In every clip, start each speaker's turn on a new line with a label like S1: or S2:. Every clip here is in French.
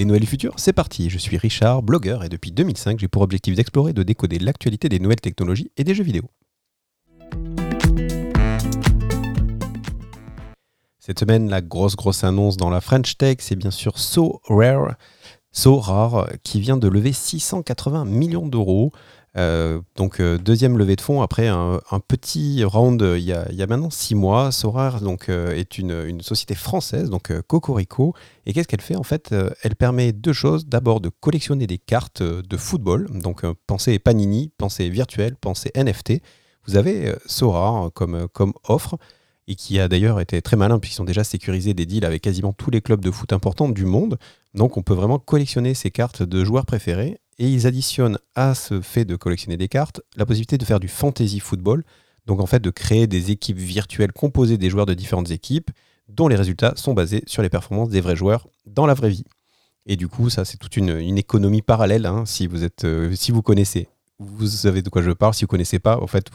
S1: Les Noëls du futur, c'est parti. Je suis Richard, blogueur, et depuis 2005, j'ai pour objectif d'explorer et de décoder l'actualité des nouvelles technologies et des jeux vidéo. Cette semaine, la grosse grosse annonce dans la French Tech, c'est bien sûr So Rare, So Rare, qui vient de lever 680 millions d'euros. Euh, donc euh, deuxième levée de fonds après un, petit round euh, il y, a, maintenant six mois. Sorar donc est une, société française, donc Cocorico. Et qu'est-ce qu'elle fait en fait Elle permet deux choses. D'abord de collectionner des cartes de football. Donc pensez Panini, pensez virtuel, pensez NFT. Vous avez Sora comme, comme offre et qui a d'ailleurs été très malin puisqu'ils ont déjà sécurisé des deals avec quasiment tous les clubs de foot importants du monde. Donc on peut vraiment collectionner ces cartes de joueurs préférés et ils additionnent à ce fait de collectionner des cartes la possibilité de faire du fantasy football, donc en fait de créer des équipes virtuelles composées des joueurs de différentes équipes dont les résultats sont basés sur les performances des vrais joueurs dans la vraie vie. Et du coup, ça c'est toute une, économie parallèle. Hein, si vous êtes, euh, si vous connaissez, vous savez de quoi je parle. Si vous connaissez pas, en fait,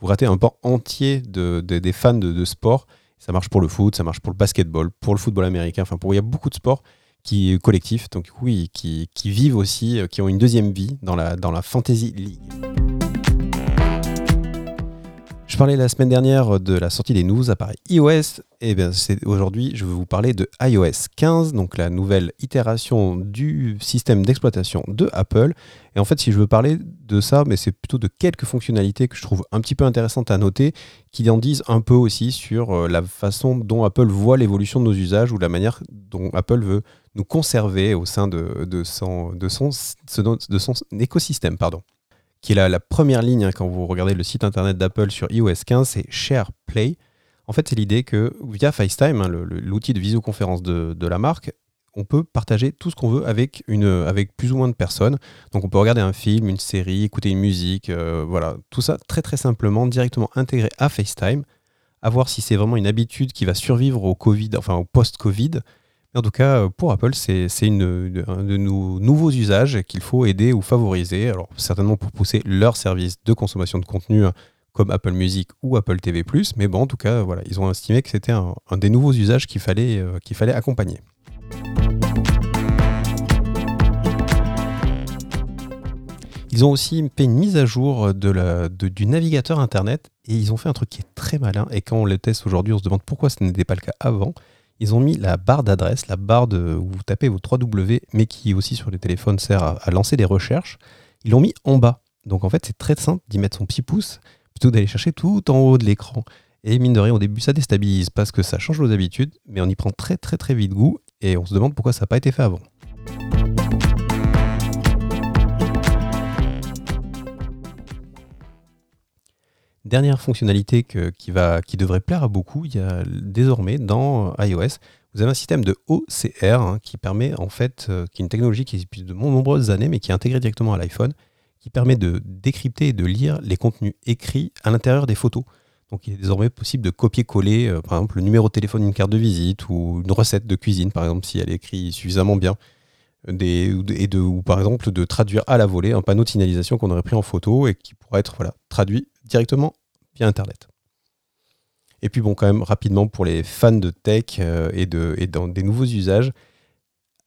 S1: vous, ratez un pan entier de, des fans de, sport. Ça marche pour le foot, ça marche pour le basketball, pour le football américain. Enfin, pour il y a beaucoup de sports qui collectifs, donc oui, qui, qui, vivent aussi, euh, qui ont une deuxième vie dans la, dans la Fantasy League. Je parlais la semaine dernière de la sortie des nouveaux appareils iOS. Et bien aujourd'hui, je vais vous parler de iOS 15, donc la nouvelle itération du système d'exploitation de Apple. Et en fait, si je veux parler de ça, mais c'est plutôt de quelques fonctionnalités que je trouve un petit peu intéressantes à noter, qui en disent un peu aussi sur euh, la façon dont Apple voit l'évolution de nos usages ou la manière dont Apple veut nous conserver au sein de, son, écosystème. Pardon qui est la, première ligne hein, quand vous regardez le site internet d'Apple sur iOS 15, c'est Share Play. En fait, c'est l'idée que via FaceTime, hein, l'outil de visioconférence de, de, la marque, on peut partager tout ce qu'on veut avec, une, avec plus ou moins de personnes. Donc on peut regarder un film, une série, écouter une musique, euh, voilà, tout ça très très simplement, directement intégré à FaceTime, à voir si c'est vraiment une habitude qui va survivre au Covid, enfin au post-Covid, en tout cas, euh, pour Apple, c'est un de nos nouveaux usages qu'il faut aider ou favoriser. Alors, certainement pour pousser leur service de consommation de contenu hein, comme Apple Music ou Apple TV+, mais bon, en tout cas, voilà, ils ont estimé que c'était un, des nouveaux usages qu'il fallait, euh, qu'il fallait accompagner. Ils ont aussi fait une mise à jour du navigateur Internet et ils ont fait un truc qui est très malin. Et quand on le teste aujourd'hui, on se demande pourquoi ce n'était pas le cas avant ils ont mis la barre d'adresse, la barre de, où vous tapez vos 3W, mais qui aussi sur les téléphones sert à, lancer des recherches. Ils l'ont mis en bas. Donc en fait, c'est très simple d'y mettre son petit pouce plutôt d'aller chercher tout en haut de l'écran. Et mine de rien, au début, ça déstabilise parce que ça change vos habitudes, mais on y prend très très très vite goût et on se demande pourquoi ça n'a pas été fait avant. Dernière fonctionnalité qui, devrait plaire à beaucoup, il y a désormais dans iOS, vous avez un système de OCR hein, qui permet en fait, euh, qui est une technologie qui existe depuis de nombreuses années, mais qui est intégrée directement à l'iPhone, qui permet de décrypter et de lire les contenus écrits à l'intérieur des photos. Donc il est désormais possible de copier-coller, euh, par exemple, le numéro de téléphone d'une carte de visite ou une recette de cuisine, par exemple, si elle est écrite suffisamment bien. Et ou par exemple de traduire à la volée un panneau de signalisation qu'on aurait pris en photo et qui pourrait être traduit directement via Internet. Et puis bon, quand même rapidement pour les fans de tech euh, et, de, et dans des nouveaux usages,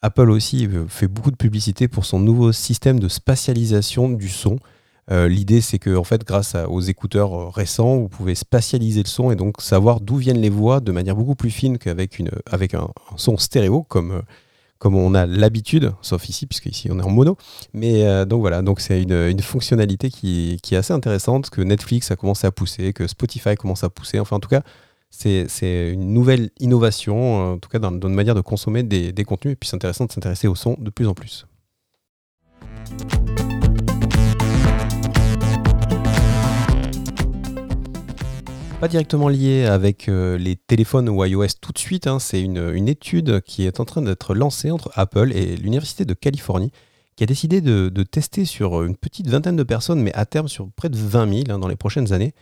S1: Apple aussi euh, fait beaucoup de publicité pour son nouveau système de spatialisation du son. Euh, l'idée, c'est que en fait, grâce aux écouteurs récents, vous pouvez spatialiser le son et donc savoir d'où viennent les voix de manière beaucoup plus fine qu'avec avec un son stéréo, comme on a l'habitude, sauf ici, puisque ici on est en mono. Mais euh, donc voilà, donc c'est une, fonctionnalité qui, est assez intéressante, que Netflix a commencé à pousser, que Spotify commence à pousser. Enfin, en tout cas, c'est une nouvelle innovation, en tout cas dans, une manière de consommer des, des contenus. Et puis c'est intéressant de s'intéresser au son de plus en plus. Directement lié avec euh, les téléphones ou iOS tout de suite, hein. c'est une, étude qui est en train d'être lancée entre Apple et l'Université de Californie, qui a décidé de, tester sur une petite vingtaine de personnes, mais à terme sur près de 20 000 hein, dans les prochaines années,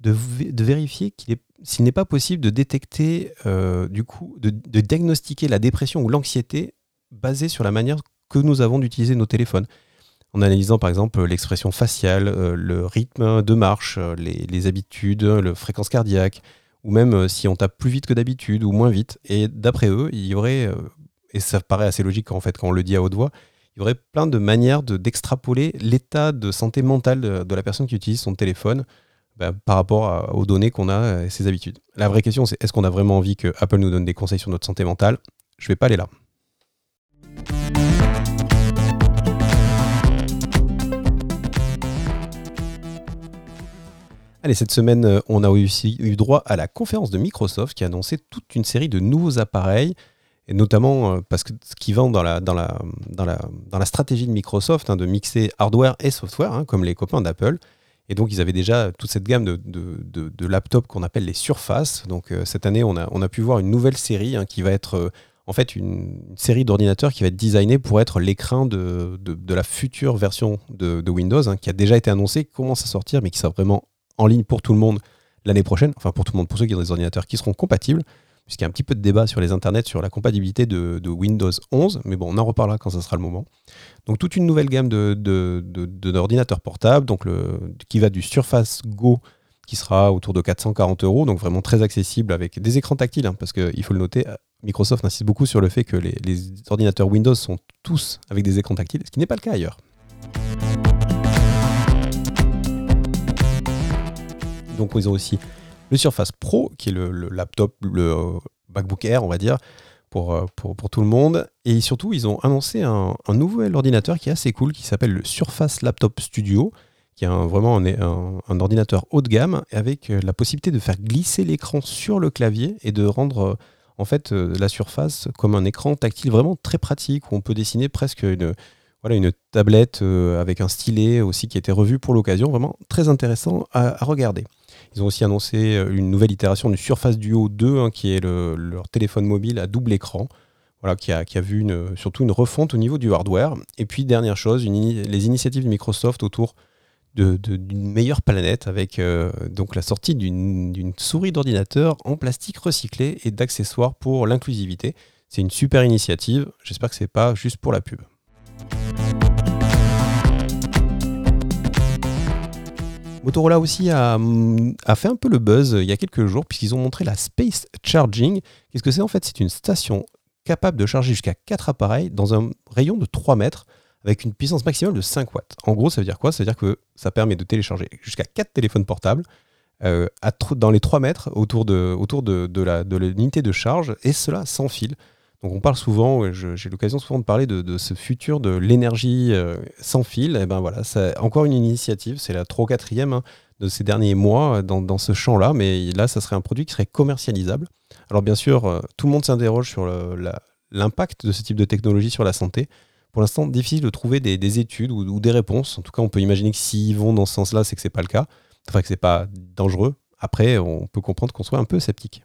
S1: de, vérifier s'il n'est pas possible de détecter, euh, du coup, de, de diagnostiquer la dépression ou l'anxiété basée sur la manière que nous avons d'utiliser nos téléphones en analysant par exemple l'expression faciale, euh, le rythme de marche, euh, les, habitudes, la fréquence cardiaque, ou même euh, si on tape plus vite que d'habitude ou moins vite. Et d'après eux, il y aurait et ça paraît assez logique en fait quand on le dit à haute voix, il y aurait plein de manières d'extrapoler l'état de santé mentale de, la personne qui utilise son téléphone bah, par rapport aux données qu'on a et ses habitudes. La vraie question, c'est est-ce qu'on a vraiment envie que Apple nous donne des conseils sur notre santé mentale? Je vais pas aller là. Allez, cette semaine, euh, on a eu droit à la conférence de Microsoft qui a annoncé toute une série de nouveaux appareils, et notamment euh, parce que ce qui vend dans la, stratégie de Microsoft, hein, de mixer hardware et software, hein, comme les copains d'Apple. Et donc, ils avaient déjà toute cette gamme de, laptops qu'on appelle les Surface. Donc, euh, cette année, on a, pu voir une nouvelle série hein, qui va être en fait une, série d'ordinateurs qui va être designée pour être l'écran de, la future version de, Windows, qui a déjà été annoncée, commence à sortir, mais qui sera vraiment en ligne pour tout le monde l'année prochaine, enfin pour tout le monde, pour ceux qui ont des ordinateurs qui seront compatibles, puisqu'il y a un petit peu de débat sur les internets sur la compatibilité de, Windows 11, mais bon, on en reparlera quand ça sera le moment. Donc toute une nouvelle gamme d'ordinateurs de, portables, donc le, qui va du Surface Go qui sera autour de 440 euros, donc vraiment très accessible avec des écrans tactiles, hein, parce qu'il faut le noter, Microsoft insiste beaucoup sur le fait que les, les ordinateurs Windows sont tous avec des écrans tactiles, ce qui n'est pas le cas ailleurs. Donc ils ont aussi le Surface Pro, qui est le, laptop, le euh, MacBook Air, on va dire, pour, euh, pour, pour, tout le monde. Et surtout, ils ont annoncé un, nouvel ordinateur qui est assez cool, qui s'appelle le Surface Laptop Studio, qui est vraiment un, un, ordinateur haut de gamme, avec euh, la possibilité de faire glisser l'écran sur le clavier et de rendre en fait la surface comme un écran tactile vraiment très pratique, où on peut dessiner presque une, voilà, une tablette avec un stylet aussi qui a été revu pour l'occasion, vraiment très intéressant à regarder. Ils ont aussi annoncé euh, une nouvelle itération du Surface Duo 2, hein, qui est leur téléphone mobile à double écran. Voilà, qui a, vu surtout une refonte au niveau du hardware. Et puis, dernière chose, les initiatives de Microsoft autour d'une meilleure planète avec euh, donc la sortie d'une souris d'ordinateur en plastique recyclé et d'accessoires pour l'inclusivité. C'est une super initiative. J'espère que c'est pas juste pour la pub. Motorola aussi a, fait un peu le buzz il y a quelques jours puisqu'ils ont montré la Space Charging. Qu'est-ce que c'est en fait? C'est une station capable de charger jusqu'à 4 appareils dans un rayon de 3 mètres avec une puissance maximale de 5 watts. En gros, ça veut dire quoi? Ça veut dire que ça permet de télécharger jusqu'à 4 téléphones portables euh, dans les 3 mètres autour de, autour de, de l'unité de charge et cela sans fil. Donc on parle souvent, j'ai l'occasion souvent de parler de, ce futur de l'énergie euh, sans fil. Et ben voilà, c'est encore une initiative, c'est la 3 ou 4 hein, de ces derniers mois euh, dans, ce champ-là, mais là, ça serait un produit qui serait commercialisable. Alors bien sûr, euh, tout le monde s'interroge sur l'impact de ce type de technologie sur la santé. Pour l'instant, difficile de trouver des, études ou, des réponses. En tout cas, on peut imaginer que s'ils vont dans ce sens-là, c'est que c'est pas le cas, enfin que c'est pas dangereux. Après, on peut comprendre qu'on soit un peu sceptique.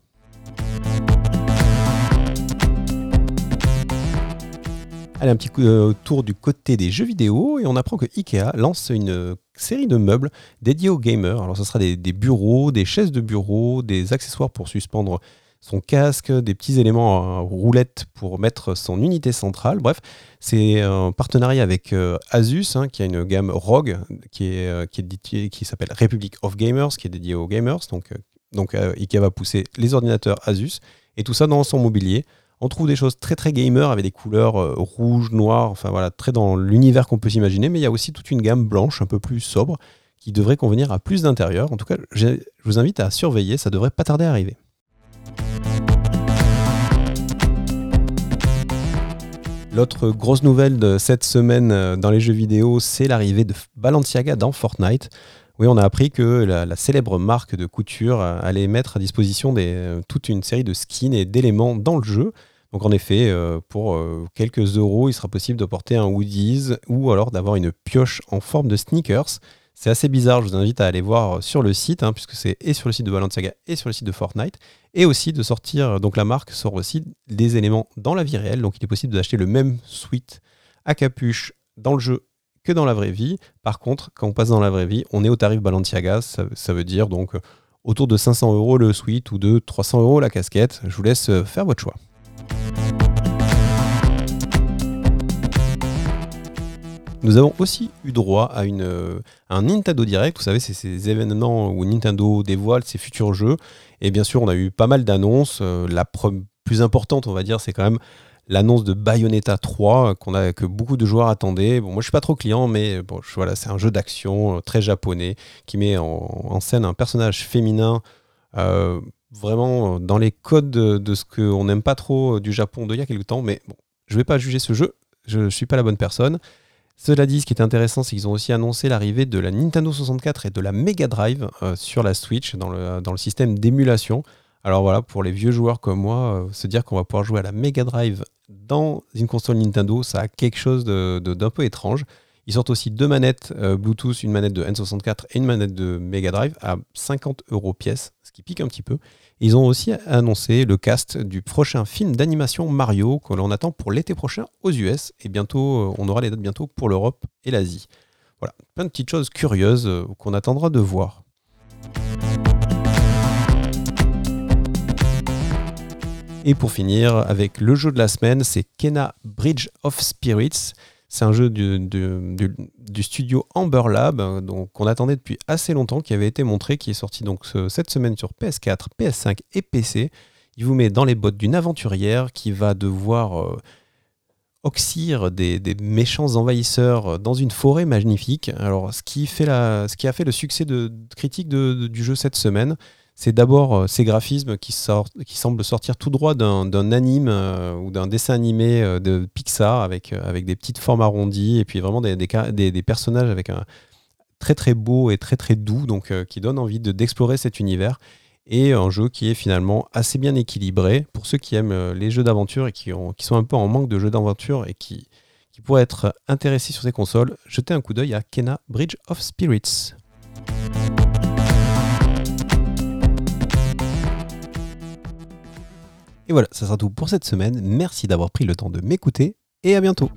S1: Allez, un petit euh, tour du côté des jeux vidéo et on apprend que Ikea lance une euh, série de meubles dédiés aux gamers. Alors, ce sera des, bureaux, des chaises de bureau, des accessoires pour suspendre son casque, des petits éléments à roulette pour mettre son unité centrale. Bref, c'est un partenariat avec euh, Asus hein, qui a une gamme ROG qui s'appelle Republic of Gamers, qui est dédiée aux gamers. Donc, donc Ikea va pousser les ordinateurs Asus et tout ça dans son mobilier. On trouve des choses très très gamer avec des couleurs euh, rouges, noires, enfin voilà, très dans l'univers qu'on peut s'imaginer, mais il y a aussi toute une gamme blanche un peu plus sobre qui devrait convenir à plus d'intérieur. En tout cas, je vous invite à surveiller, ça devrait pas tarder à arriver. L'autre grosse nouvelle de cette semaine euh, dans les jeux vidéo, c'est l'arrivée de Balenciaga dans Fortnite. Oui, on a appris que la, célèbre marque de couture euh, allait mettre à disposition des, toute une série de skins et d'éléments dans le jeu. Donc en effet, euh, pour euh, quelques euros, il sera possible de porter un hoodies ou alors d'avoir une pioche en forme de sneakers. C'est assez bizarre, je vous invite à aller voir sur le site, hein, puisque c'est et sur le site de Balenciaga et sur le site de Fortnite, et aussi de sortir, donc la marque sort aussi des éléments dans la vie réelle, donc il est possible d'acheter le même suite à capuche dans le jeu dans la vraie vie. Par contre, quand on passe dans la vraie vie, on est au tarif Balenciaga, ça, ça veut dire donc autour de 500 euros le suite ou de 300 euros la casquette. Je vous laisse faire votre choix. Nous avons aussi eu droit à, une, un Nintendo Direct. Vous savez, c'est ces événements où Nintendo dévoile ses futurs jeux. Et bien sûr, on a eu pas mal d'annonces. Euh, la plus importante, on va dire, c'est quand même l'annonce de Bayonetta 3 qu'on a, que beaucoup de joueurs attendaient. Bon, moi, je suis pas trop client, mais bon, voilà, c'est un jeu d'action très japonais qui met en, scène un personnage féminin vraiment dans les codes de, ce qu'on n'aime pas trop du Japon d'il y a quelques temps. Mais bon, je vais pas juger ce jeu, je ne suis pas la bonne personne. Cela dit, ce qui est intéressant, c'est qu'ils ont aussi annoncé l'arrivée de la Nintendo 64 et de la Mega Drive euh, sur la Switch dans le, dans le système d'émulation. Alors voilà, pour les vieux joueurs comme moi, euh, se dire qu'on va pouvoir jouer à la Mega Drive dans une console Nintendo, ça a quelque chose d'un de, peu étrange. Ils sortent aussi deux manettes euh, Bluetooth, une manette de N64 et une manette de Mega Drive à 50 euros pièce, ce qui pique un petit peu. Ils ont aussi annoncé le cast du prochain film d'animation Mario que l'on attend pour l'été prochain aux US et bientôt, euh, on aura les dates bientôt pour l'Europe et l'Asie. Voilà, plein de petites choses curieuses euh, qu'on attendra de voir. Et pour finir, avec le jeu de la semaine, c'est Kena Bridge of Spirits. C'est un jeu du, studio Amber Lab, euh, qu'on attendait depuis assez longtemps, qui avait été montré, qui est sorti donc cette semaine sur PS4, PS5 et PC. Il vous met dans les bottes d'une aventurière qui va devoir euh, oxyre des, méchants envahisseurs dans une forêt magnifique. Alors, ce qui, fait la, ce qui a fait le succès de, critique du jeu cette semaine, c'est d'abord euh, ces graphismes qui, semblent sortir tout droit d'un anime euh, ou d'un dessin animé euh, de Pixar avec, avec des petites formes arrondies et puis vraiment des, des, personnages avec un très très beau et très très doux, donc qui donne envie d'explorer cet univers. Et un jeu qui est finalement assez bien équilibré pour ceux qui aiment les jeux d'aventure et qui, ont, qui sont un peu en manque de jeux d'aventure et qui, qui pourraient être intéressés sur ces consoles. Jetez un coup d'œil à Kena Bridge of Spirits. Et voilà, ça sera tout pour cette semaine. Merci d'avoir pris le temps de m'écouter et à bientôt.